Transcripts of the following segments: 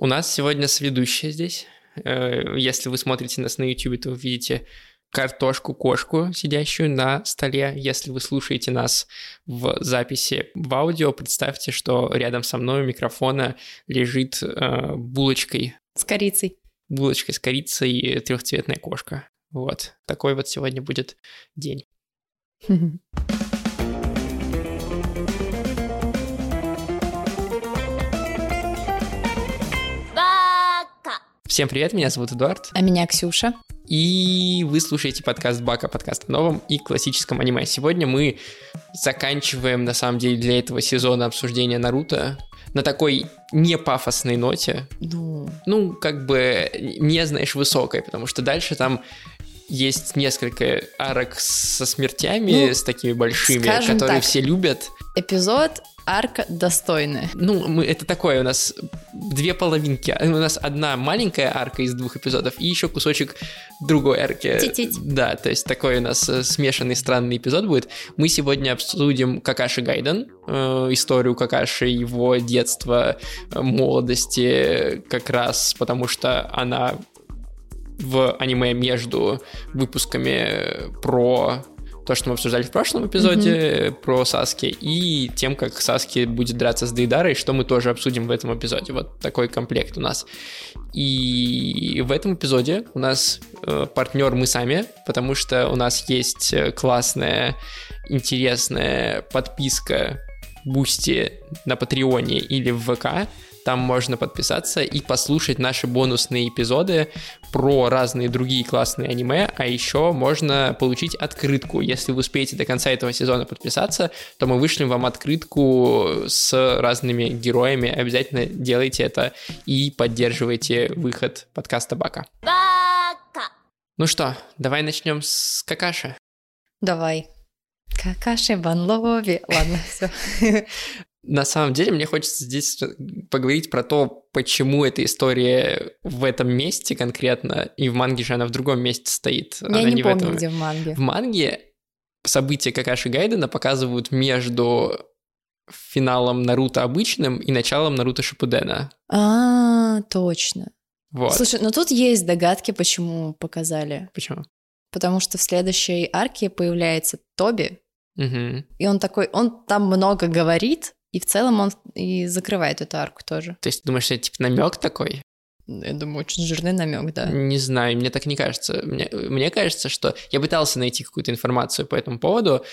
У нас сегодня сведущая здесь. Э, если вы смотрите нас на YouTube, то вы видите картошку-кошку, сидящую на столе. Если вы слушаете нас в записи в аудио, представьте, что рядом со мной у микрофона лежит э, булочкой. С корицей. Булочкой с корицей и трехцветная кошка. Вот. Такой вот сегодня будет день. Всем привет, меня зовут Эдуард. А меня Ксюша. И вы слушаете подкаст Бака, подкаст о новом и классическом аниме. Сегодня мы заканчиваем, на самом деле, для этого сезона обсуждения Наруто на такой не пафосной ноте. Ну, Ну, как бы, не, знаешь, высокой, потому что дальше там есть несколько арок со смертями, Ну, с такими большими, которые так. все любят. эпизод арка достойная. Ну, мы, это такое, у нас две половинки. У нас одна маленькая арка из двух эпизодов и еще кусочек другой арки. Тить-тить. Да, то есть такой у нас э, смешанный странный эпизод будет. Мы сегодня обсудим Какаши Гайден, э, историю Какаши, его детства, э, молодости, как раз потому что она в аниме между выпусками э, про то, что мы обсуждали в прошлом эпизоде, э, про Саски, и тем, как Саски будет драться с Дейдарой, что мы тоже обсудим в этом эпизоде. Вот такой комплект у нас. И в этом эпизоде у нас э, партнер мы сами, потому что у нас есть э, классная, интересная подписка Boosty на Патреоне или в ВК. Там можно подписаться и послушать наши бонусные эпизоды про разные другие классные аниме, а еще можно получить открытку. Если вы успеете до конца этого сезона подписаться, то мы вышлем вам открытку с разными героями. Обязательно делайте это и поддерживайте выход подкаста Бака. Ну что, давай начнем с Какаши. Давай. Какаши Ван Лови. Ладно, все. На самом деле, мне хочется здесь поговорить про то, почему эта история в этом месте конкретно, и в манге же она в другом месте стоит. Я она не в помню, этом. где в манге. В манге события Какаши Гайдена показывают между финалом Наруто обычным и началом Наруто Шипудена. А, точно. Вот. Слушай, ну тут есть догадки, почему показали. Почему? Потому что в следующей арке появляется Тоби, Мгм. и он такой, он там много говорит, и в целом он и закрывает эту арку тоже. То есть, ты думаешь, это типа намек такой? Я думаю, очень жирный намек, да. Не знаю, мне так не кажется. Мне, мне кажется, что я пытался найти какую-то информацию по этому поводу,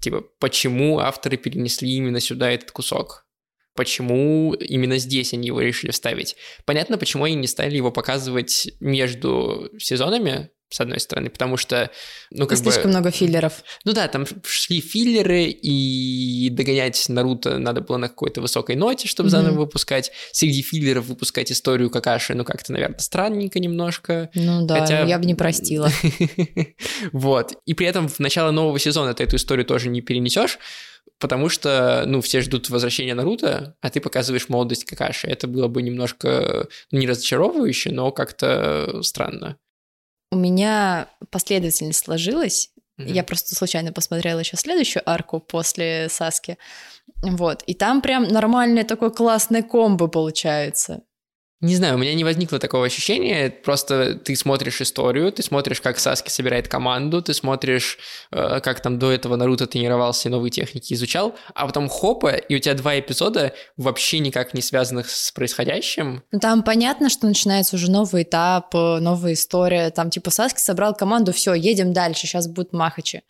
типа, почему авторы перенесли именно сюда этот кусок. Почему именно здесь они его решили вставить? Понятно, почему они не стали его показывать между сезонами, с одной стороны, потому что, ну, как Слишком бы... много филлеров. Ну да, там шли филлеры, и догонять Наруто надо было на какой-то высокой ноте, чтобы Мгм. заново выпускать. Среди филлеров выпускать историю Какаши, ну, как-то, наверное, странненько немножко. Ну да, Хотя- я бы не простила. Вот. И при этом в начало нового сезона ты эту историю тоже не перенесешь, потому что, ну, все ждут возвращения Наруто, а ты показываешь молодость Какаши. Это было бы немножко, ну, не разочаровывающе, но как-то странно. У меня последовательность сложилась. Мгм. Я просто случайно посмотрела еще следующую арку после Саски. Вот. И там прям нормальное такое классное комбо получается. Не знаю, у меня не возникло такого ощущения, просто ты смотришь историю, ты смотришь, как Саски собирает команду, ты смотришь, э, как там до этого Наруто тренировался и новые техники изучал, а потом хопа, и у тебя два эпизода вообще никак не связанных с происходящим. Ну, там понятно, что начинается уже новый этап, э, новая история. Там типа Саски собрал команду, все, едем дальше, сейчас будут махачи.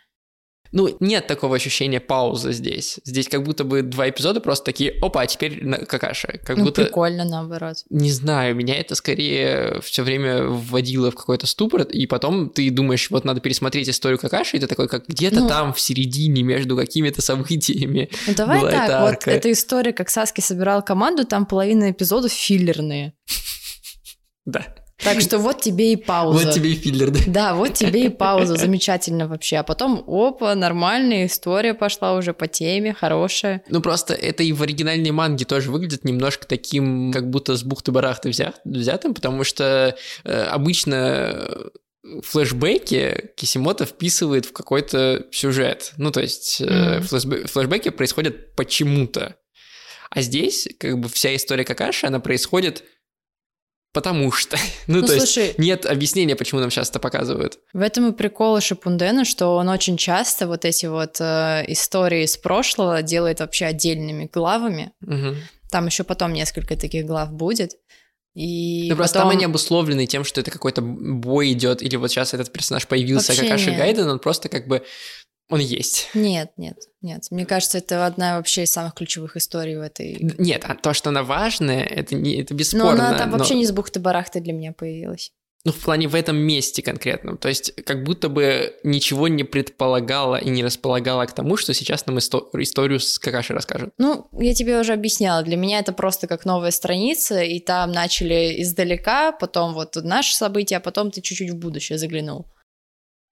Ну, нет такого ощущения паузы здесь. Здесь как будто бы два эпизода просто такие, опа, а теперь на- какаша. Как ну, будто, прикольно, наоборот. не знаю, меня это скорее все время вводило в какой-то ступор, и потом ты думаешь, вот надо пересмотреть историю какаши, и ты такой, как где-то Ну. там в середине между какими-то событиями. Ну, давай Была так, эта вот эта история, как Саски собирал команду, там половина эпизодов филлерные. Да. Так что вот тебе и пауза. Вот тебе и филлер, да. Да, вот тебе и пауза, замечательно вообще. А потом, опа, нормальная история пошла уже по теме, хорошая. Ну, просто это и в оригинальной манге тоже выглядит немножко таким, как будто с бухты-барахты взят, взятым, потому что э, обычно флешбеки Кисимото вписывает в какой-то сюжет. Ну, то есть э, Мгм. флешбе- флешбеки происходят почему-то. А здесь как бы вся история Какаши, она происходит потому что. Ну, Ну, то слушай- есть нет объяснения, почему нам сейчас это показывают. В этом и прикол Шипундена, что он очень часто вот эти вот э, истории из прошлого делает вообще отдельными главами. Мгм. Там еще потом несколько таких глав будет. И Ну, просто потом... там они обусловлены тем, что это какой-то бой идет, или вот сейчас этот персонаж появился, Вообще Какаши нет. Гайден, он просто как бы... Он есть. Нет, нет, нет. Мне кажется, это одна вообще из самых ключевых историй в этой... Нет, а то, что она важная, это, не, это Но бесспорно. она там но- вообще не с бухты-барахты для меня появилась. Ну, в плане в этом месте конкретном. То есть, как будто бы ничего не предполагало и не располагало к тому, что сейчас нам исто- историю с Какаши расскажут. Ну, я тебе уже объясняла, для меня это просто как новая страница, и там начали издалека, потом вот наши события, а потом ты чуть-чуть в будущее заглянул.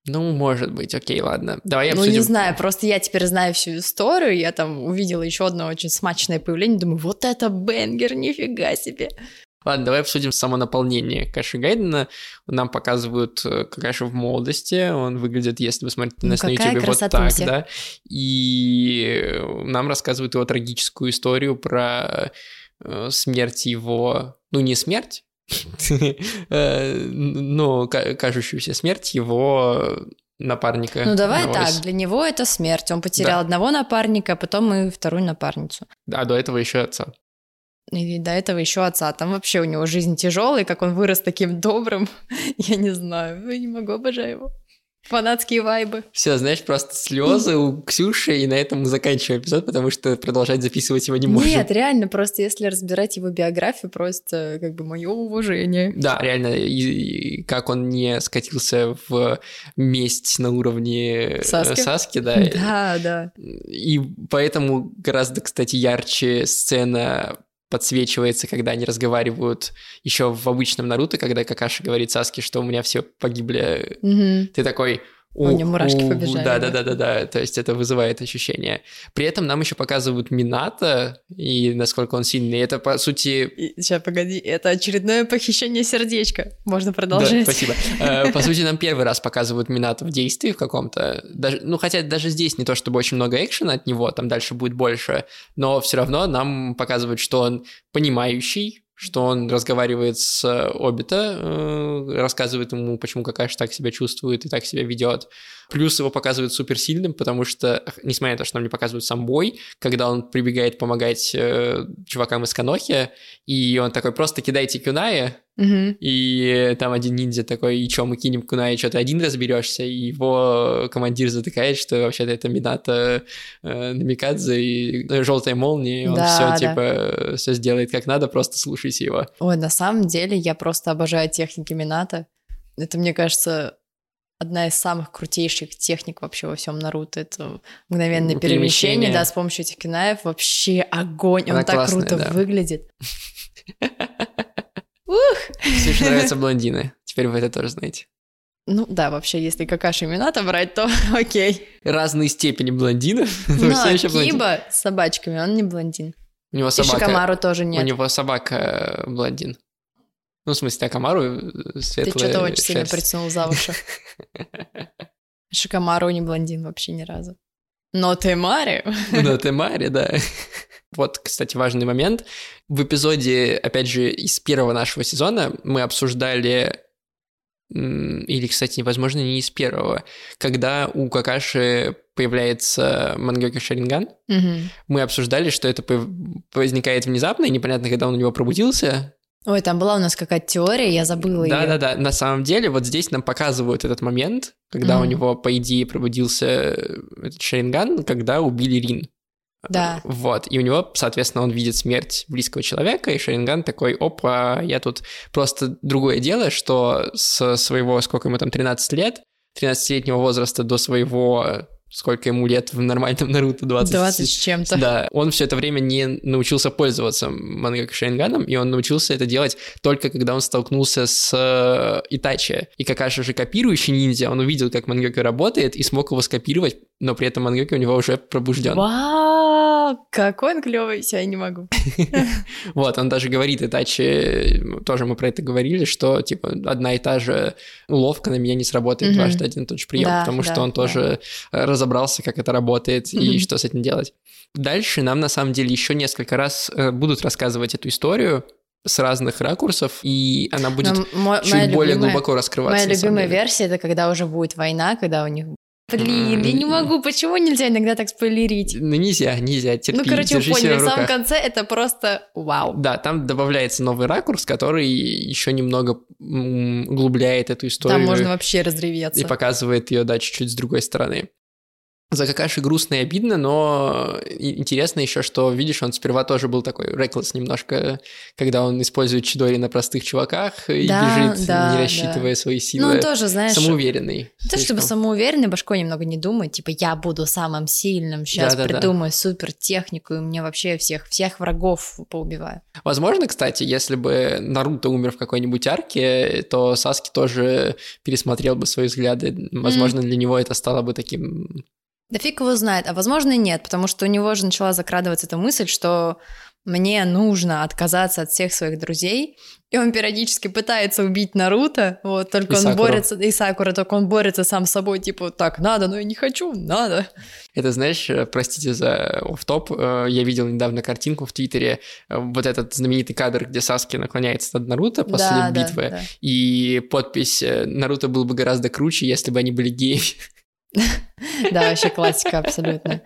Ну, может быть, окей, ладно. Давай ну, обсудим. не знаю, просто я теперь знаю всю историю, я там увидела еще одно очень смачное появление, думаю, вот это бенгер, нифига себе. Ладно, давай обсудим само наполнение Каши Гайдена. Нам показывают э, Какаши в молодости. Он выглядит, если вы смотрите Ну, нас на какая YouTube, вот так, красотуся. да. И нам рассказывают его трагическую историю про э, смерть его... Ну, не смерть, э, ка- кажущуюся смерть его напарника. Ну, давай так, для него это смерть. Он потерял Да. одного напарника, а потом и вторую напарницу. А до этого еще отца. И до этого еще отца. Там вообще у него жизнь тяжелая, как он вырос таким добрым. Я не знаю, я не могу, обожаю его. Фанатские вайбы. Все, знаешь, просто слезы у Ксюши, и на этом мы заканчиваем эпизод, потому что продолжать записывать его не можем. Нет, реально, просто если разбирать его биографию, просто как бы мое уважение. Да, реально, и, и как он не скатился в месть на уровне э, Саски? Саски, да. Да, да. И поэтому гораздо, кстати, ярче сцена подсвечивается, когда они разговаривают еще в обычном Наруто, когда Какаши говорит Саске, что у меня все погибли. Мгм. Ты такой... У меня мурашки у, побежали, Да, да. да, да, да, да. То есть это вызывает ощущение. При этом нам еще показывают Мината и насколько он сильный. Это, по сути, сейчас, погоди, это очередное похищение сердечка. Можно Да, продолжать. спасибо. Э, По сути, нам первый раз показывают Минато в действии в каком-то. Ну, хотя даже здесь не то, чтобы очень много экшена от него, там дальше будет больше, но все равно нам показывают, что он понимающий, что он разговаривает с э, Обита, э, рассказывает ему, почему Какаши так себя чувствует и так себя ведет. Плюс его показывают суперсильным, потому что, несмотря на то, что нам не показывают сам бой, когда он прибегает помогать э, чувакам из Канохи, и он такой, просто кидайте кюная, Мгм. и там один ниндзя такой, и чё, мы кинем и что ты один разберешься, и его командир затыкает, что вообще-то это Минато э, Намикадзе и желтая молния, и он Да, все да. типа все сделает как надо, просто слушайте его. Ой, на самом деле я просто обожаю техники Мината. Это, мне кажется, одна из самых крутейших техник вообще во всем Наруто. Это мгновенное перемещение, перемещение. да, с помощью этих кинаев. Вообще огонь, Она он так классная, круто да. выглядит. Ксюше нравятся блондины, теперь вы это тоже знаете. Ну да, вообще, если какаши Мината брать, то окей. Разные степени блондинов. но Но. Киба с собачками, он не блондин. У него И собака. Шикамару тоже У нет. него собака э, блондин. Ну, в смысле, Акамару э, Ты светлая что-то очень сильно притянул за уши. Шикамару не блондин вообще ни разу. Но ты Мари. Ну, ты Мари, да. Вот, кстати, важный момент. В эпизоде, опять же, из первого нашего сезона мы обсуждали, или, кстати, возможно, не из первого, когда у Какаши появляется Мангёка Шаринган, Мгм. мы обсуждали, что это возникает внезапно, и непонятно, когда он у него пробудился. Ой, там была у нас какая-то теория, я забыла её. Да-да-да, на самом деле вот здесь нам показывают этот момент, когда у Мгм. него, по идее, пробудился этот Шаринган, когда убили Рин. Да. Вот, и у него, соответственно, он видит смерть близкого человека, и Шаринган такой, опа, я тут... Просто другое дело, что с своего, сколько ему там, 13 лет, 13-летнего возраста до своего, сколько ему лет в нормальном Наруто, 20... 20 с чем-то. Да, он все это время не научился пользоваться Мангака Шаринганом, и он научился это делать только когда он столкнулся с э, Итачи. И Какаши же копирующий ниндзя, он увидел, как Мангака работает, и смог его скопировать, но при этом Мангака у него уже пробужден. Вау, какой он клевый, все, я не могу. Вот, он даже говорит Итачи, тоже мы про это говорили, что, типа, одна и та же уловка на меня не сработает дважды один и тот же прием, потому что он тоже э, разобрался, как это работает и что с этим делать. Дальше нам, на самом деле, еще несколько раз э, будут рассказывать эту историю, с разных ракурсов, и она будет Но чуть более любимая- глубоко раскрываться. Моя любимая версия это когда уже будет война, когда у них. Блин, я не могу, почему нельзя иногда так спойлерить? Ну нельзя, нельзя, терпи, Ну, короче, вы поняли, в самом конце это просто вау. Да, там добавляется новый ракурс, который еще немного углубляет эту историю Там можно вообще разреветься. и показывает ее, да, чуть-чуть с другой стороны. За Какаши грустно и обидно, но и- интересно еще, что, видишь, он сперва тоже был такой реклесс немножко, когда он использует Чидори на простых чуваках и Да, бежит, да, не да. рассчитывая свои Ну, силы. он тоже, знаешь, Самоуверенный. не то чтобы самоуверенный, башкой немного не думает, типа, я буду самым сильным, сейчас Да-да-да. придумаю супер технику, и мне вообще всех, всех врагов поубиваю. Возможно, кстати, если бы Наруто умер в какой-нибудь арке, то Саски тоже пересмотрел бы свои взгляды. Возможно, для него это стало бы таким... Да фиг его знает, а возможно и нет, потому что у него же начала закрадываться эта мысль, что мне нужно отказаться от всех своих друзей, и он периодически пытается убить Наруто, вот, только И он Сакуру. борется, и Сакура, только он борется сам с собой, типа, так, надо, но я не хочу, надо. Это, знаешь, э, простите за офф-топ, э, я видел недавно картинку в Твиттере, э, вот этот знаменитый кадр, где Саски наклоняется над Наруто после Да, да, битвы, да. и подпись «Наруто был бы гораздо круче, если бы они были геями». Да, вообще классика абсолютно.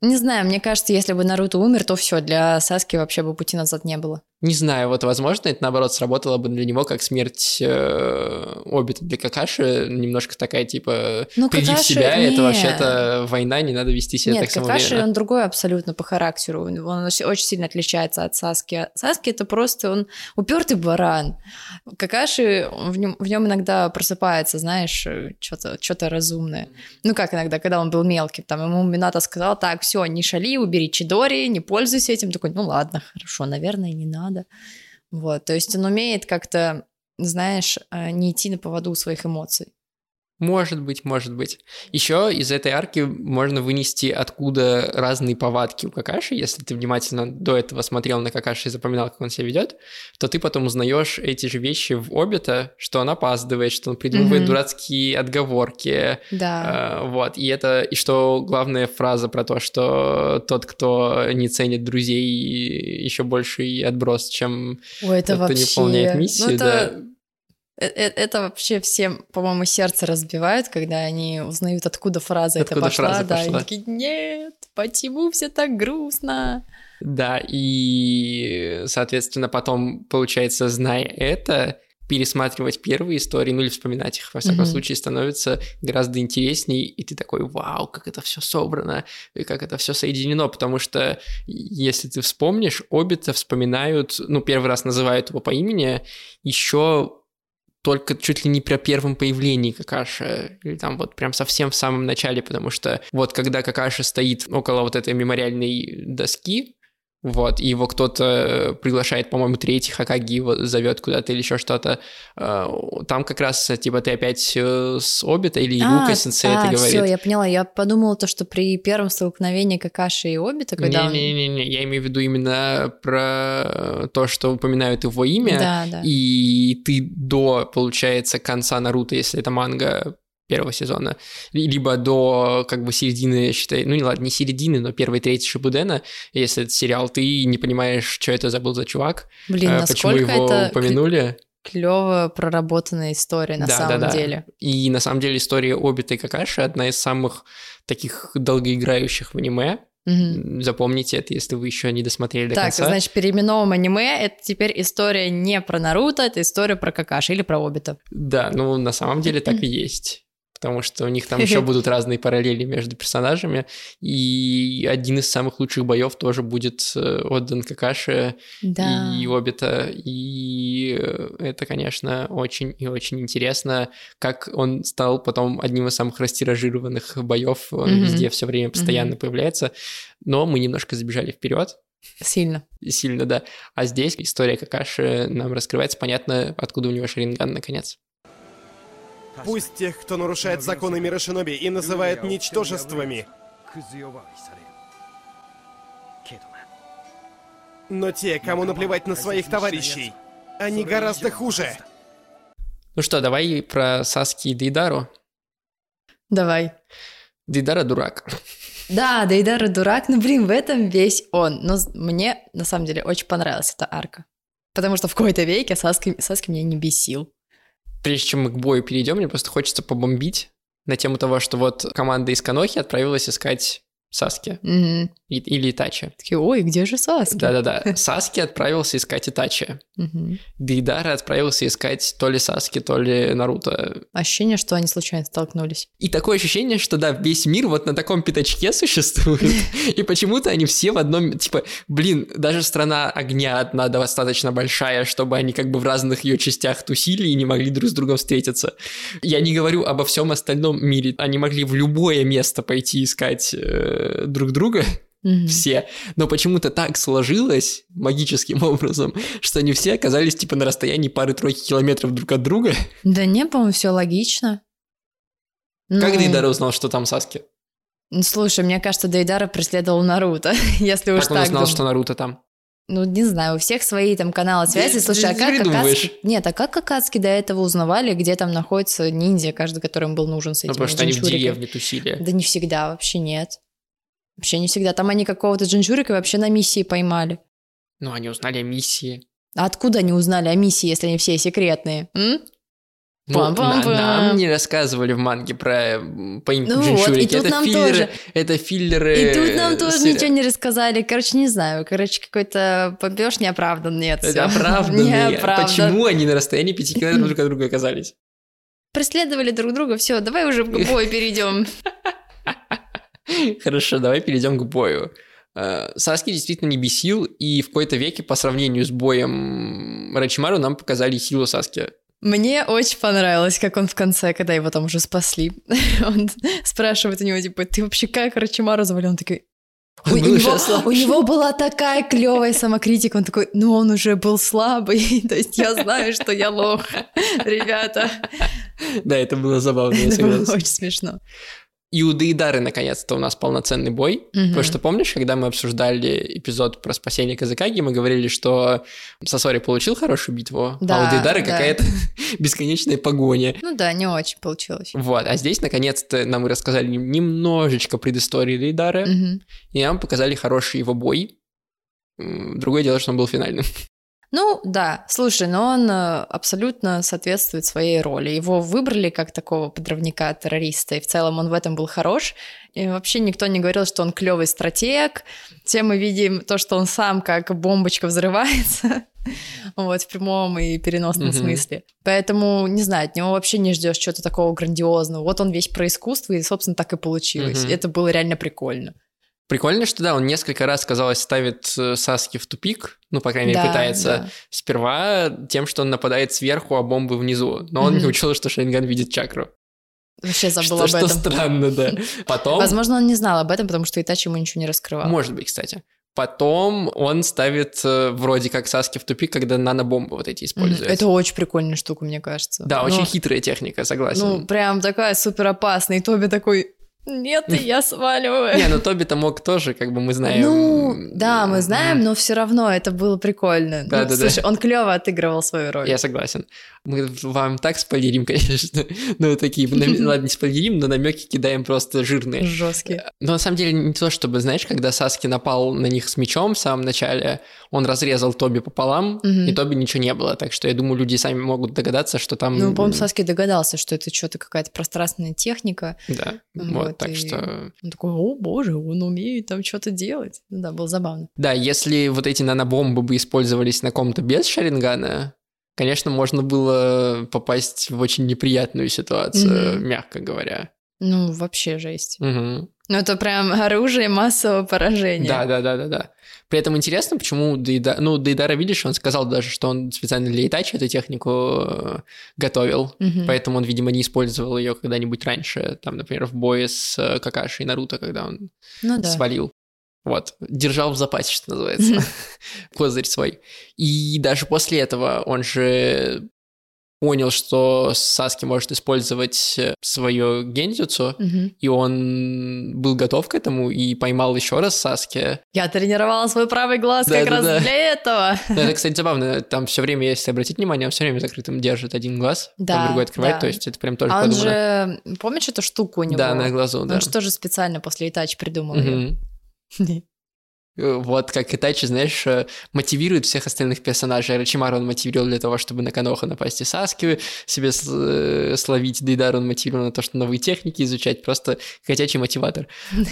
Не знаю, мне кажется, если бы Наруто умер, то все, для Саски вообще бы пути назад не было. Не знаю, вот, возможно, это, наоборот, сработало бы для него как смерть э, Обита для Какаши, немножко такая, типа, Ну, приди в Какаши- себя, это не. вообще-то война, не надо вести себя Нет, так Какаши, самоуверенно. он другой абсолютно по характеру. Он очень очень сильно отличается от Саски. Саски это просто он упертый баран. Какаши в нем, в нем иногда просыпается, знаешь, что-то что разумное. Ну как иногда, когда он был мелкий, там ему Минато сказал, так, все, не шали, убери Чидори, не пользуйся этим. Такой, ну ладно, хорошо, наверное, не надо. Вот, то есть он умеет как-то, знаешь, э, не идти на поводу своих эмоций. Может быть, может быть. Еще из этой арки можно вынести, откуда разные повадки у Какаши. Если ты внимательно до этого смотрел на Какаши и запоминал, как он себя ведет, то ты потом узнаешь эти же вещи в Обита, что он опаздывает, что он придумывает Мгм. дурацкие отговорки. Да. Э, вот, и это, и что главная фраза про то, что тот, кто не ценит друзей, еще больше и отброс, чем Ой, это кто не вообще... выполняет миссию, ну, это... да. Э- э- Это вообще всем, по-моему, сердце разбивает, когда они узнают, откуда фраза эта Откуда пошла. фраза да, пошла. и такие, нет, почему все так грустно? Да, и, соответственно, потом, получается, зная это, пересматривать первые истории, ну или вспоминать их, во всяком Мгм. случае, становится гораздо интересней, и ты такой, вау, как это все собрано, и как это все соединено, потому что, если ты вспомнишь, Обита вспоминают, ну, первый раз называют его по имени, еще только чуть ли не при первом появлении Какаши, или там вот прям совсем в самом начале, потому что вот когда Какаши стоит около вот этой мемориальной доски, вот, и его кто-то приглашает, по-моему, третий Хакаги его зовет куда-то или еще что-то. э, Там как раз, типа, ты опять э, с Обита или Ирука сенсей это говорит. все, А, я поняла. Я подумала то, что при первом столкновении Какаши и Обита, когда он... Не-не-не, я имею в виду именно про то, что упоминают его имя, Да, да. и ты до, получается, конца Наруто, если это манга первого сезона, ли- либо до как бы середины, считай, ну не ладно, не середины, но первой трети Шибудена, если это сериал, ты не понимаешь, что это забыл за чувак, Блин, э, почему его это упомянули. клево проработанная история на Да, самом да, да. деле. И на самом деле история Обита и Какаши одна из самых таких долгоиграющих в аниме. Мгм. Запомните это, если вы еще не досмотрели до Так, конца. значит, переименовываем аниме. Это теперь история не про Наруто, это история про Какаши или про Обита. Да, ну на самом деле так и есть. Потому что у них там еще будут разные параллели между персонажами. И один из самых лучших боев тоже будет э, отдан Какаши Да. и Обита. И это, конечно, очень и очень интересно, как он стал потом одним из самых растиражированных боев. Он Мгм. везде все время постоянно появляется. Но мы немножко забежали вперед. Сильно. Сильно, да. А здесь история Какаши нам раскрывается. Понятно, откуда у него Шаринган, наконец. Пусть тех, кто нарушает законы мира Шиноби и называет ничтожествами, но те, кому наплевать на своих товарищей, они гораздо хуже. Ну что, давай про Саски и Дейдару. Давай. Дейдара дурак. Да, Дейдара дурак, но, блин, в этом весь он. Но мне, на самом деле, очень понравилась эта арка. Потому что в какой-то веке Саски, Саски меня не бесил. Прежде чем мы к бою перейдем, мне просто хочется побомбить на тему того, что вот команда из Канохи отправилась искать Саски Мгм. и- или Итачи. Такие, ой, где же Саски? Да-да-да. Саски отправился искать Итачи. Мгм. Дейдара отправился искать то ли Саски, то ли Наруто. Ощущение, что они случайно столкнулись. И такое ощущение, что да, весь мир вот на таком пятачке существует. И почему-то они все в одном... Типа, блин, даже страна огня одна достаточно большая, чтобы они как бы в разных ее частях тусили и не могли друг с другом встретиться. Я не говорю обо всем остальном мире. Они могли в любое место пойти искать э, друг друга, Мгм. все. Но почему-то так сложилось магическим образом, что они все оказались типа на расстоянии пары-тройки километров друг от друга. Да не, по-моему, все логично. Как Ну, Дейдара узнал, что там Саски? ну, Слушай, мне кажется, Дейдара преследовал Наруто, если уж Как он так узнал, что Наруто там? Ну, не знаю, у всех свои там каналы связи. Слушай, а как. Акацки... Нет, а как Акацки до этого узнавали, где там находится ниндзя, каждый, которым был нужен с Ну, этим потому что они в деревне тусили. Да не всегда, вообще нет. Вообще не всегда. Там они какого-то джинчурика вообще на миссии поймали. Ну, они узнали о миссии. А откуда они узнали о миссии, если они все секретные? М? Ну, Пам-пам-пам. на- нам не рассказывали в манге про м, поимку Ну вот, и тут это нам филлеры, тоже. это филлеры. И тут нам тоже сери- ничего не рассказали. Короче, не знаю. Короче, какой-то попёж неоправдан. Нет, Это. Неоправдан. Почему они на расстоянии пяти километров друг от друга оказались? Преследовали друг друга. Все, давай уже к бою перейдем. Хорошо, давай перейдем к бою. Э, Саски действительно не бесил, и в какой-то веке по сравнению с боем Рачимару нам показали силу Саски. Мне очень понравилось, как он в конце, когда его там уже спасли, он спрашивает у него, типа, ты вообще как Рачимару завалил? Он такой, Он у, него, слаб. у него была такая клевая самокритика, он такой, ну он уже был слабый, то есть я знаю, что я лох, ребята. Да, это было забавно, я согласен. очень смешно. И у Дейдары наконец-то у нас полноценный бой. Мгм. Потому что помнишь, когда мы обсуждали эпизод про спасение Казакаги, мы говорили, что Сосори получил хорошую битву, а Да, у Дейдары да. какая-то бесконечная погоня. Ну да, не очень получилось. Вот, а здесь наконец-то нам рассказали немножечко предыстории Дейдары, Мгм. и нам показали хороший его бой. Другое дело, что он был финальным. Ну, да, слушай, но он э, абсолютно соответствует своей роли. Его выбрали как такого подрывника-террориста, и в целом он в этом был хорош. И вообще никто не говорил, что он клевый стратег. Все мы видим то, что он сам как бомбочка взрывается. Вот, в прямом и переносном Мгм. смысле. Поэтому, не знаю, от него вообще не ждешь чего-то такого грандиозного. Вот он весь про искусство, и, собственно, так и получилось. Мгм. Это было реально прикольно. Прикольно, что да, он несколько раз, казалось, ставит э, Саски в тупик, ну, по крайней мере, Да, пытается. да. Сперва тем, что он нападает сверху, а бомбы внизу. Но он не Мгм. учел, что Шейнган видит чакру. Вообще забыл Что, об что этом. странно, да. Потом... Возможно, он не знал об этом, потому что Итачи ему ничего не раскрывал. Может быть, кстати. Потом он ставит э, вроде как Саски в тупик, когда нанобомбы вот эти используют. Это очень прикольная штука, мне кажется. Да, Ну, очень хитрая техника, согласен. Ну, прям такая супер опасная. И Тоби такой, нет, я сваливаю. Не, ну Тоби-то мог тоже, как бы мы знаем. Ну, да, мы знаем, но все равно это было прикольно. Да, Ну, да, да. слушай, он клево отыгрывал свою роль. Я согласен. Мы вам так спойлерим, конечно. Ну, такие, нам- ладно, не спойлерим, но намеки кидаем просто жирные. Жесткий. Но на самом деле не то, чтобы, знаешь, когда Саски напал на них с мечом в самом начале, он разрезал Тоби пополам, и Тоби ничего не было. Так что я думаю, люди сами могут догадаться, что там... Ну, по-моему, Саски догадался, что это что-то какая-то пространственная техника. Да, вот, Вот, так и- что... Он такой, о боже, он умеет там что-то делать. Ну да, было забавно. Да, если вот эти нанобомбы бы использовались на ком-то без Шарингана, конечно, можно было попасть в очень неприятную ситуацию, Мгм. мягко говоря. Ну, вообще жесть. Мгм. Ну, это прям оружие массового поражения. Да, да, да, да, да. При этом интересно, почему Дейда... Ну, Дейдара, видишь, он сказал даже, что он специально для Итачи эту технику э, готовил. Мгм. Поэтому он, видимо, не использовал ее когда-нибудь раньше, там, например, в бое с э, Какаши и Наруто, когда он Ну да. свалил. Вот, держал в запасе, что называется, козырь свой. И даже после этого он же понял, что Саски может использовать свое гензюцу, Мгм. и он был готов к этому и поймал еще раз Саски. Я тренировала свой правый глаз Да, как да, раз да. для этого. Ну, Это, кстати, забавно. Там все время, если обратить внимание, он все время закрытым держит один глаз, Да, другой открывает, да. то есть это прям тоже А он подумано. же, помнишь эту штуку у него? Да, на глазу, да. Он же тоже специально после Итачи придумал ее. Э, Вот как Итачи, знаешь, э, мотивирует всех остальных персонажей. Рачимару он мотивировал для того, чтобы на Каноху напасть и Саски себе э, словить. Дейдар он мотивировал на то, что новые техники изучать. Просто хотячий мотиватор.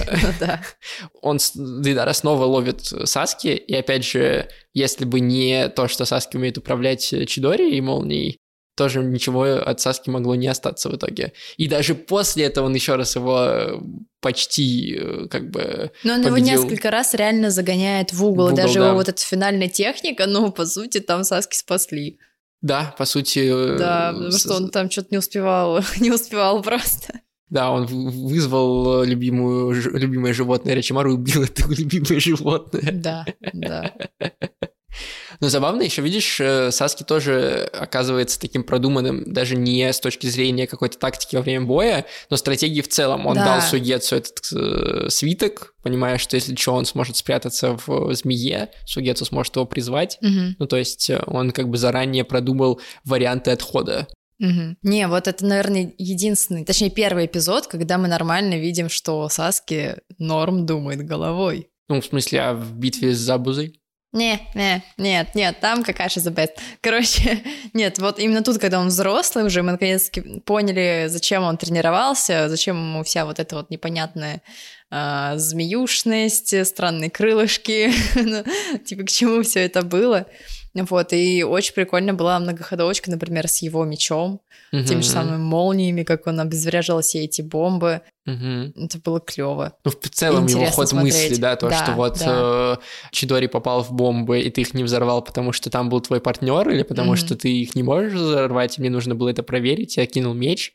Он Дейдара снова ловит Саски. И опять же, если бы не то, что Саски умеет управлять Чидори и молнией, тоже ничего от Саски могло не остаться в итоге. И даже после этого он еще раз его э, почти э, как бы Но он его победил. несколько раз реально загоняет в угол. В угол, даже да. его вот эта финальная техника, ну, по сути, там Саски спасли. Да, по сути... э, Да, потому с- что он там что-то не успевал, не успевал просто. Да, он вызвал любимую, любимое животное Рачимару и убил это любимое животное. Да, да. Но забавно еще, видишь, э, Саски тоже оказывается таким продуманным, даже не с точки зрения какой-то тактики во время боя, но стратегии в целом. Он Да. дал Сугетсу этот э, свиток, понимая, что если что, он сможет спрятаться в змее, Сугетсу сможет его призвать. Мгм, Ну, то есть э, он как бы заранее продумал варианты отхода. мгм. Не, вот это, наверное, единственный, точнее, первый эпизод, когда мы нормально видим, что Саски норм думает головой. Ну, в смысле, а в битве с Забузой? Не, не, нет, нет, там какая-то the best. Короче, нет, вот именно тут, когда он взрослый уже, мы наконец-таки поняли, зачем он тренировался, зачем ему вся вот эта вот непонятная а, змеюшность, странные крылышки, ну, типа к чему все это было. Вот, и очень прикольно была многоходовочка, например, с его мечом, теми Мгм. же самыми молниями, как он обезвреживал все эти бомбы. Мгм. Это было клево. Ну, в целом его Интересно ход смотреть. мысли, да, то, Да, что вот да. э, Чидори попал в бомбы, и ты их не взорвал, потому что там был твой партнер, или потому Мгм. что ты их не можешь взорвать, и мне нужно было это проверить, я кинул меч.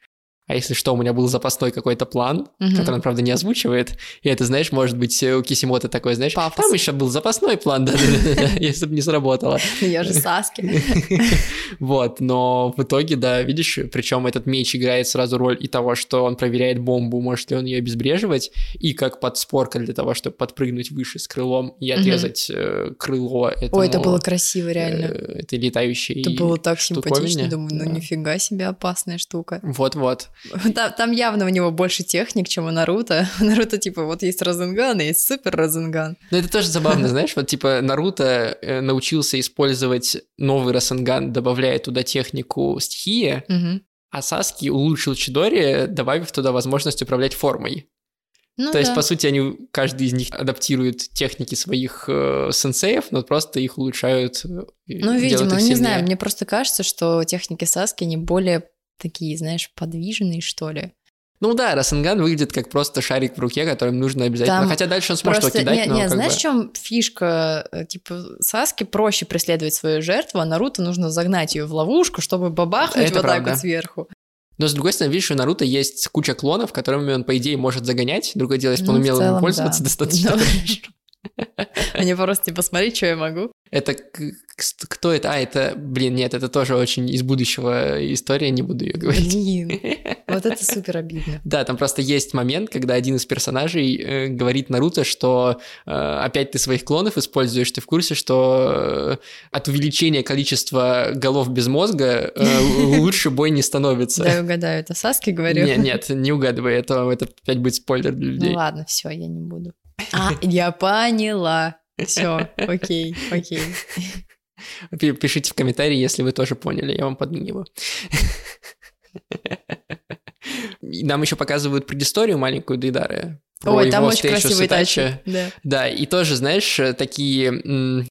А если что, у меня был запасной какой-то план, Мгм. который он, правда, не озвучивает. И это, знаешь, может быть, у Кисимото такой, знаешь, Пафос. там еще был запасной план, да, если бы не сработало. Ну, Я же Саски. Вот, но в итоге, да, видишь, причем этот меч играет сразу роль и того, что он проверяет бомбу, может ли он ее обезвреживать, и как подспорка для того, чтобы подпрыгнуть выше с крылом и отрезать э, крыло этому, Ой, это было красиво, реально. э, этой летающей Это было так симпатично, думаю, ну нифига себе опасная штука. Вот-вот. Там, там явно у него больше техник, чем у Наруто. У Наруто, типа, вот есть Розенган, и есть супер Розенган. Но это тоже забавно, знаешь, вот типа Наруто э, научился использовать новый Расенган, добавляя туда технику стихии, а Саски улучшил Чидори, добавив туда возможность управлять формой. Ну То есть, да. по сути, они, каждый из них адаптирует техники своих э, сенсеев, но просто их улучшают. э, Ну, видимо, ну, не знаю, мне просто кажется, что техники Саски, они более такие, знаешь, подвижные, что ли. Ну да, Расенган выглядит как просто шарик в руке, которым нужно обязательно. Там Хотя дальше он сможет Просто, его кидать, не, но не, как знаешь, бы- в чем фишка? Э, Типа, Саске проще преследовать свою жертву, а Наруто нужно загнать ее в ловушку, чтобы бабахнуть Это вот так правда. вот сверху. Но, с другой стороны, видишь, у Наруто есть куча клонов, которыми он, по идее, может загонять. Другое дело, если бы Ну, он умел им целом, пользоваться да. достаточно Ну. Они просто, типа, смотри, что я могу. Это кто это? А, это, блин, нет, это тоже очень из будущего история, не буду ее говорить. Блин, вот это супер обидно. Да, там просто есть момент, когда один из персонажей э, говорит Наруто, что э, опять ты своих клонов используешь, ты в курсе, что э, от увеличения количества голов без мозга лучше бой не становится. Дай угадаю, это Саски говорю? Нет, нет, не угадывай, это, это опять будет спойлер для Ну людей. ладно, все, я не буду. А, я поняла. Все, окей, окей. Пи- Пишите в комментарии, если вы тоже поняли, я вам подмигиваю. Нам еще показывают предысторию маленькую Дейдары. Ой, там очень красивые тачи. Да. Да, и тоже, знаешь, э, такие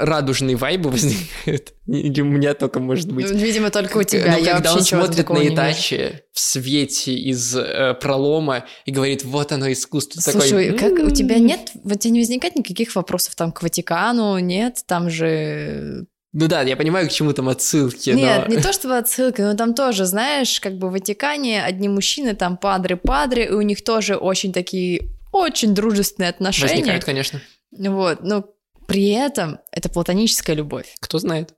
радужные вайбы возникают. Или у меня только может быть. Ну, Видимо, только у Ну, тебя. Я когда он смотрит на. Итачи в свете из э, пролома и говорит, вот оно искусство. Такой, Слушай, как у тебя «М-м-м». нет, вот тебе не возникает никаких вопросов там к Ватикану, нет, там же... Ну да, я понимаю, к чему там отсылки, Нет, но... не то чтобы отсылка, но там тоже, знаешь, как бы в Ватикане одни мужчины, там падры-падры, и у них тоже очень такие, очень дружественные отношения. Возникают, конечно. Вот, но при этом это платоническая любовь. Кто знает.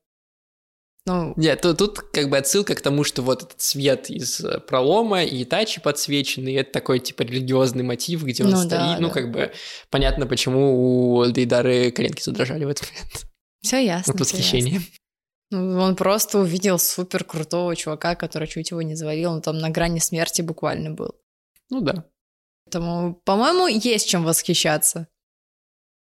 Ну, Нет, тут, тут как бы отсылка к тому, что вот этот свет из э, пролома и Итачи подсвеченный, это такой типа религиозный мотив, где он Ну стоит. да, ну, да. как бы понятно, почему у Дейдары коленки задрожали в этот момент все ясно. от восхищения. ясно. Ну, он просто увидел супер крутого чувака, который чуть его не завалил, он там на грани смерти буквально был. Ну да. Поэтому, по-моему, есть чем восхищаться.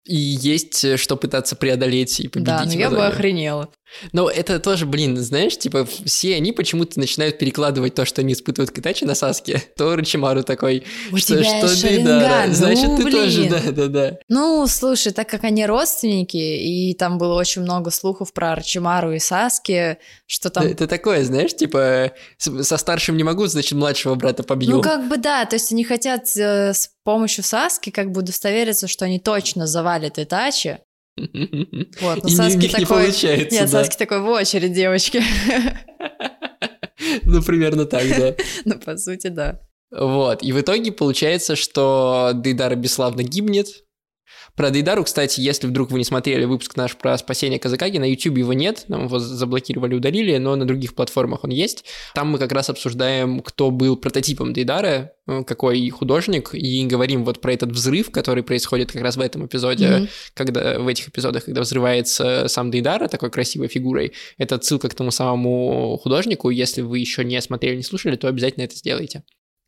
И есть э, что пытаться преодолеть и победить. Да, но я бы охренела. Но это тоже, блин, знаешь, типа, все они почему-то начинают перекладывать то, что они испытывают к Итачи на Саске, то Рачимару такой, У что, тебя что есть Дейдара, Шаринган, значит, ну, ты тоже, блин. да-да-да. Ну, слушай, так как они родственники, и там было очень много слухов про Арчимару и Саски, что там... Это такое, знаешь, типа, со старшим не могу, значит, младшего брата побью. Ну, как бы да, то есть они хотят э, с помощью Саски как бы удостовериться, что они точно завалят Итачи. Вот, но Саски них не такой... получается, Нет, да. Саски такой в очередь, девочки. Ну, примерно так, да. Ну, по сути, да. Вот, и в итоге получается, что Дейдара бесславно гибнет. Про Дейдару, кстати, если вдруг вы не смотрели выпуск наш про спасение Казакаги, на YouTube его нет, нам его заблокировали, удалили, но на других платформах он есть. Там мы как раз обсуждаем, кто был прототипом Дейдара, э, какой художник, и говорим вот про этот взрыв, который происходит как раз в этом эпизоде, Мгм. когда в этих эпизодах, когда взрывается сам Дейдара такой красивой фигурой. Это отсылка к тому самому художнику. Если вы еще не смотрели, не слушали, то обязательно это сделайте.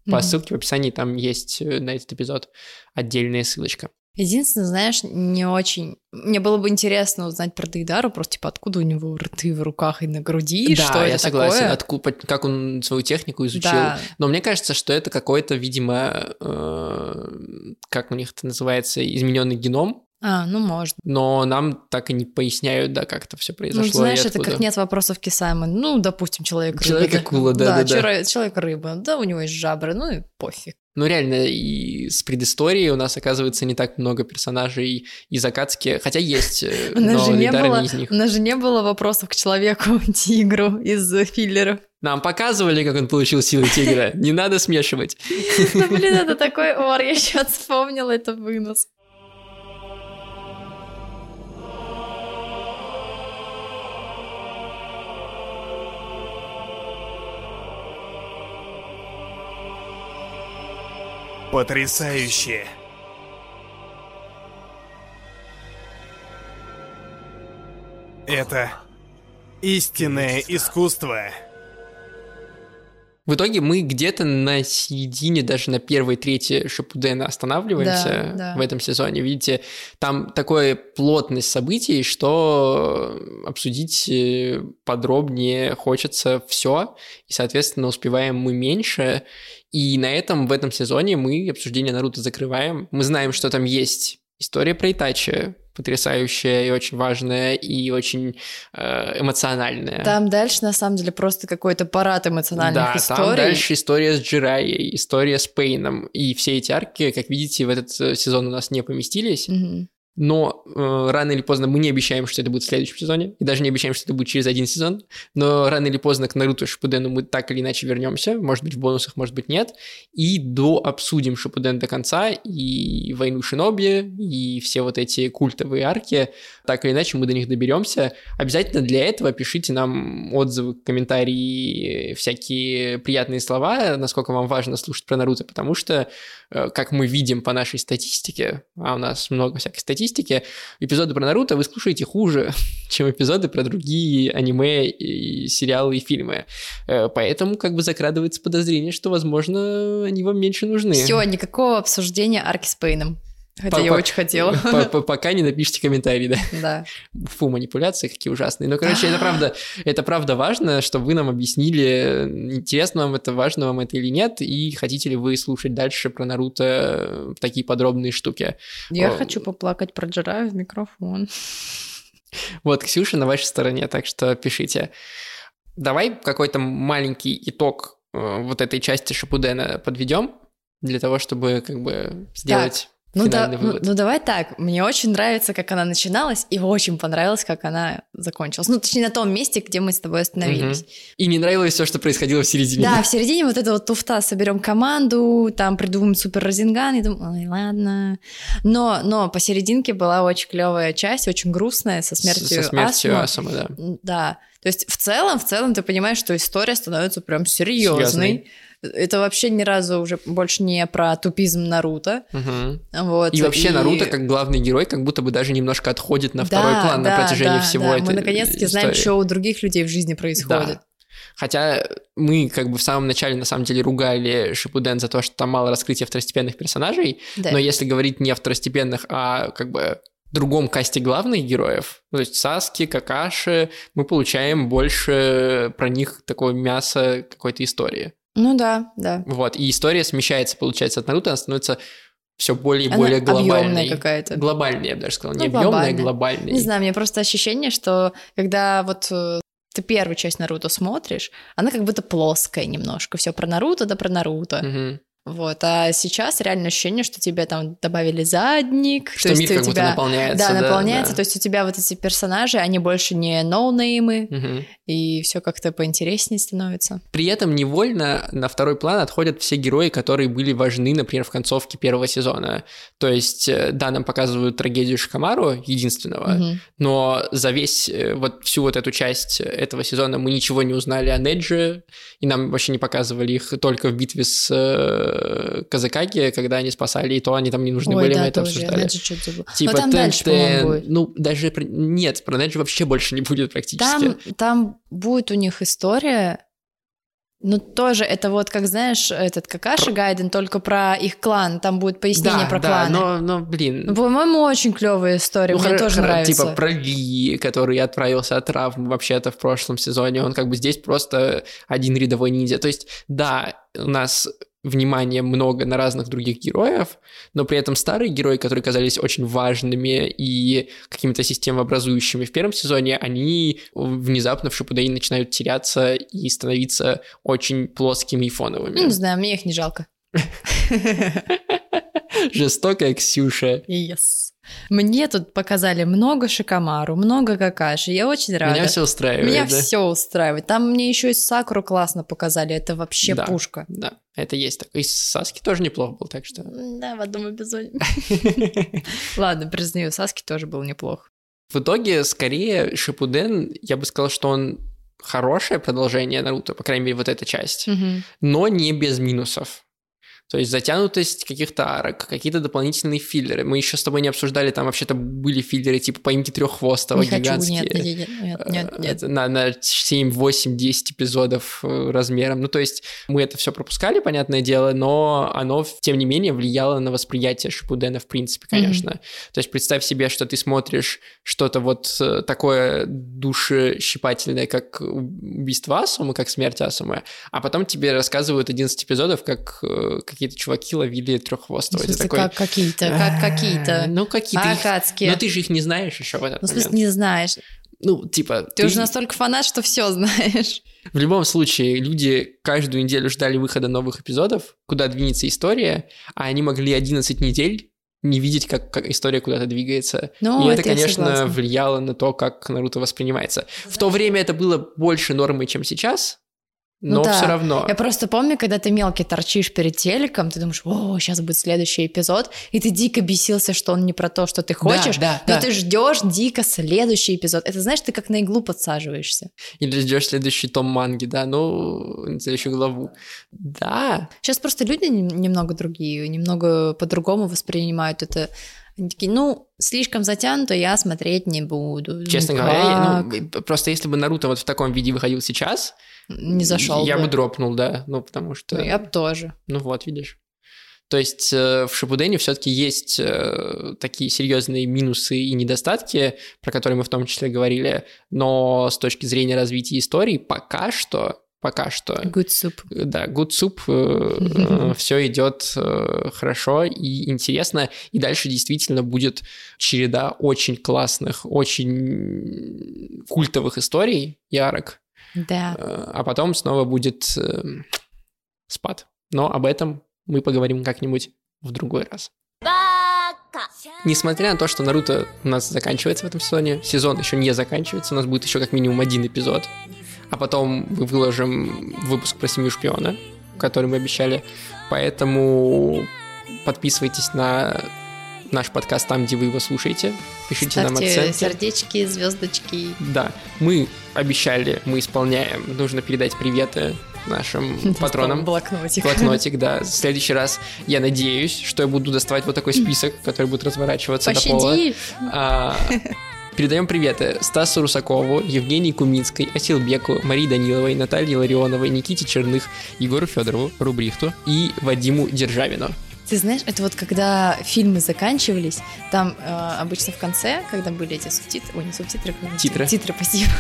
По Мгм. ссылке в описании там есть э, на этот эпизод отдельная ссылочка. Единственное, знаешь, не очень... Мне было бы интересно узнать про Дейдару, просто типа откуда у него рты в руках и на груди, да, что я это согласен. такое. Отку- по- как он свою технику изучил. Да. Но мне кажется, что это какой-то, видимо, э, как у них это называется, измененный геном. А, ну может. Но нам так и не поясняют, да, как это все произошло. Ну, знаешь, это как нет вопросов Кисаймы. Ну, допустим, человек-рыба. Человек-акула, да, да, да. человек-рыба. Да, у него есть жабры, ну и пофиг. Ну, реально, и с предысторией у нас, оказывается, не так много персонажей из Акацки, хотя есть, э, У нас, но же не было, из них. у нас же не было вопросов к человеку-тигру из филлеров. Нам показывали, как он получил силы тигра. Не надо смешивать. Ну, блин, это такой ор, я сейчас вспомнила, это вынос. Потрясающе. Это истинное искусство. В итоге мы где-то на середине, даже на первой трети Шипудена останавливаемся Да, да. в этом сезоне. Видите, там такая плотность событий, что обсудить э, подробнее хочется все, и, соответственно, успеваем мы меньше. И на этом в этом сезоне мы обсуждение Наруто закрываем. Мы знаем, что там есть история про Итачи, потрясающая и очень важная, и очень э, эмоциональная. Там дальше, на самом деле, просто какой-то парад эмоциональных Да, историй. там дальше история с Джираей, история с Пейном. И все эти арки, как видите, в этот э, сезон у нас не поместились. Мгм. Но э, рано или поздно мы не обещаем, что это будет в следующем сезоне. И даже не обещаем, что это будет через один сезон. Но рано или поздно к Наруто Шипудену мы так или иначе вернемся. Может быть, в бонусах, может быть, нет. И до обсудим Шипуден до конца. И войну Шиноби, и все вот эти культовые арки. Так или иначе мы до них доберемся. Обязательно для этого пишите нам отзывы, комментарии, всякие приятные слова, насколько вам важно слушать про Наруто, потому что, э, как мы видим по нашей статистике, а у нас много всякой статистики, эпизоды про Наруто вы слушаете хуже, чем эпизоды про другие аниме, и сериалы и фильмы. Э, Поэтому как бы закрадывается подозрение, что, возможно, они вам меньше нужны. Все, никакого обсуждения арки с Пейном. Хотя я По- очень хотела. По- по- Пока не напишите комментарий, да. Да. Фу, манипуляции какие ужасные. Но, короче, это правда, это правда важно, чтобы вы нам объяснили, интересно вам это, важно вам это или нет, и хотите ли вы слушать дальше про Наруто э, такие подробные штуки. Я О. хочу поплакать про Джираю в микрофон. Вот, Ксюша на вашей стороне, так что пишите. Давай какой-то маленький итог э, вот этой части Шапудена подведем, для того, чтобы как бы сделать Ну, да, ну, ну давай так, мне очень нравится, как она начиналась, и очень понравилось, как она закончилась. Ну, точнее, на том месте, где мы с тобой остановились. И не нравилось все, что происходило в середине. Да, в середине вот эта вот туфта, соберем команду, там придумаем супер Розенган, и думаю, ой, ладно. Но, но посерединке была очень клевая часть, очень грустная, со смертью, Со смертью. Асума, да. Да. То есть в целом, в целом ты понимаешь, что история становится прям серьезной. Серьёзной. Это вообще ни разу уже больше не про тупизм Наруто. Мгм. Вот, И вообще Наруто, как главный герой, как будто бы даже немножко отходит на второй Да, план да, на протяжении да, всего да. этой Мы наконец-таки знаем, истории. что у других людей в жизни происходит. Да. Хотя мы как бы в самом начале на самом деле ругали Шипуден за то, что там мало раскрытия второстепенных персонажей, Да. но если говорить не о второстепенных, а как бы другом касте главных героев, то есть Саски, Какаши, мы получаем больше про них такого мяса какой-то истории. Ну да, да. Вот, и история смещается, получается, от Наруто, она становится все более и Она более глобальной. какая-то. Глобальнее, я бы даже сказал. Ну, Не объемная, глобальная. глобальной. Не знаю, мне просто ощущение, что когда вот э, ты первую часть Наруто смотришь, она как будто плоская немножко. Все про Наруто, да про Наруто. Мгм. Вот. А сейчас реально ощущение, что тебе там добавили задник. Что то есть мир у как будто тебя... наполняется. Да, наполняется. да. То есть у тебя вот эти персонажи, они больше не ноунеймы, Мгм. и все как-то поинтереснее становится. При этом невольно на второй план отходят все герои, которые были важны, например, в концовке первого сезона. То есть, э, да, нам показывают трагедию Шикамару, единственного, Мгм. но за весь, э, вот всю вот эту часть этого сезона мы ничего не узнали о Неджи, и нам вообще не показывали их только в битве с э, Казакаги, когда они спасали, и то они там не нужны Ой, были, да, мы это тоже. Обсуждали. Неджи что-то забыла. Типа Но там дальше, Тен-Тен, будет. ну, даже... про- Нет, про Неджи вообще больше не будет практически. Там, там будет у них история, ну тоже это вот, как знаешь, этот Какаши Гайден, только про их клан, там будет пояснение да, про да, кланы. но, но, блин... Ну, по-моему, очень клевая история, Ну, мне хоро- тоже хоро- нравится. Типа про Ли, который отправился от травм вообще-то в прошлом сезоне, он как бы здесь просто один рядовой ниндзя. То есть, да, у нас внимания много на разных других героев, но при этом старые герои, которые казались очень важными и какими-то системообразующими в первом сезоне, они внезапно в Шипудене начинают теряться и становиться очень плоскими и фоновыми. Ну, не знаю, мне их не жалко. Жестокая Ксюша. Yes. Мне тут показали много Шикамару, много Какаши, я очень рада. Меня все устраивает. Меня да? все устраивает. Там мне еще и Сакуру классно показали, это вообще Да. пушка. Да, это есть. такое. И Саски тоже неплохо был, так что... Да, в одном эпизоде. Ладно, признаю, Саски тоже был неплох. В итоге, скорее, Шипуден, я бы сказал, что он хорошее продолжение Наруто, по крайней мере, вот эта часть, но не без минусов. То есть затянутость каких-то арок, какие-то дополнительные филлеры. Мы еще с тобой не обсуждали, там вообще-то были филлеры типа поимки треххвостого, Не хочу, гигантские. нет, нет, нет, нет, нет, Э, нет. На, на 7, 8, 10 эпизодов э, размером. Ну, то есть мы это все пропускали, понятное дело, но оно, тем не менее, влияло на восприятие Шипудена в принципе, конечно. То есть представь себе, что ты смотришь что-то вот э, такое душещипательное, как убийство Асумы, как смерть Асумы, а потом тебе рассказывают 11 эпизодов, как какие-то чуваки ловили треххвостого. Ты смысле, такой, как какие-то, как какие-то. Ну, какие-то. их- Акацкие. Но ты же их не знаешь еще в этот Ну, в смысле, не знаешь. Ну, типа... Ты, уже настолько фанат, что все знаешь. В любом случае, люди каждую неделю ждали выхода новых эпизодов, куда двинется история, а они могли 11 недель не видеть, как, как история куда-то двигается. Ну, и это, это конечно, влияло на то, как Наруто воспринимается. В то время это было больше нормой, чем сейчас, Ну но да. все равно. Я просто помню, когда ты мелкий торчишь перед телеком, ты думаешь, о, сейчас будет следующий эпизод, и ты дико бесился, что он не про то, что ты хочешь, да, но да. ты ждешь дико следующий эпизод. Это знаешь, ты как на иглу подсаживаешься. Или ждешь следующий том манги, да, ну, следующую главу. Да, Сейчас просто люди нем- немного другие, немного по-другому воспринимают это. Они такие, ну, слишком затянуто, я смотреть не буду. честно Никак. говоря, я- ну, просто если бы Наруто вот в таком виде выходил сейчас, не зашел я бы. бы дропнул, да, ну, потому что... Ну, Я бы тоже. Ну вот, видишь. То есть э, в Шипудене все-таки есть э, такие серьезные минусы и недостатки, про которые мы в том числе говорили, но с точки зрения развития истории пока что, пока что, Good soup. да, good soup, все идет э, хорошо и интересно, и дальше действительно будет череда очень классных, очень культовых историй, ярок, Да. Э, а потом снова будет э, спад. Но об этом мы поговорим как-нибудь в другой раз. Несмотря на то, что Наруто у нас заканчивается в этом сезоне, сезон еще не заканчивается, у нас будет еще как минимум один эпизод, а потом мы выложим выпуск про семью шпиона, который мы обещали, поэтому подписывайтесь на наш подкаст там, где вы его слушаете, пишите нам Ставьте оценки. сердечки, звездочки. Да, мы обещали, мы исполняем. Нужно передать приветы нашим патронам. Блокнотик. Блокнотик, да. В следующий раз я надеюсь, что я буду доставать вот такой список, который будет разворачиваться до пола. Пощади. А, Передаем приветы Стасу Русакову, Евгении Куминской, Асилбеку, Марии Даниловой, Наталье Ларионовой, Никите Черных, Егору Федорову, Рубрихту и Вадиму Державину. Ты знаешь, это вот когда фильмы заканчивались, там э, обычно в конце, когда были эти субтитры, ой, не субтитры, а Титры. Титры, спасибо.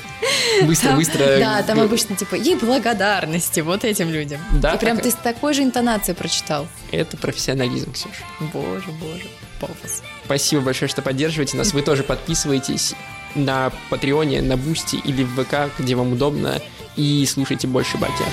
Быстро, Там- быстро. Да, там обычно типа и благодарности вот этим людям. Да, И прям так- ты с такой же интонацией прочитал. Это профессионализм, Ксюш. Боже, боже, пафос. Спасибо большое, что поддерживаете нас. Вы тоже подписывайтесь на Патреоне, на Boosty или в ВК, где вам удобно, и слушайте больше Баки.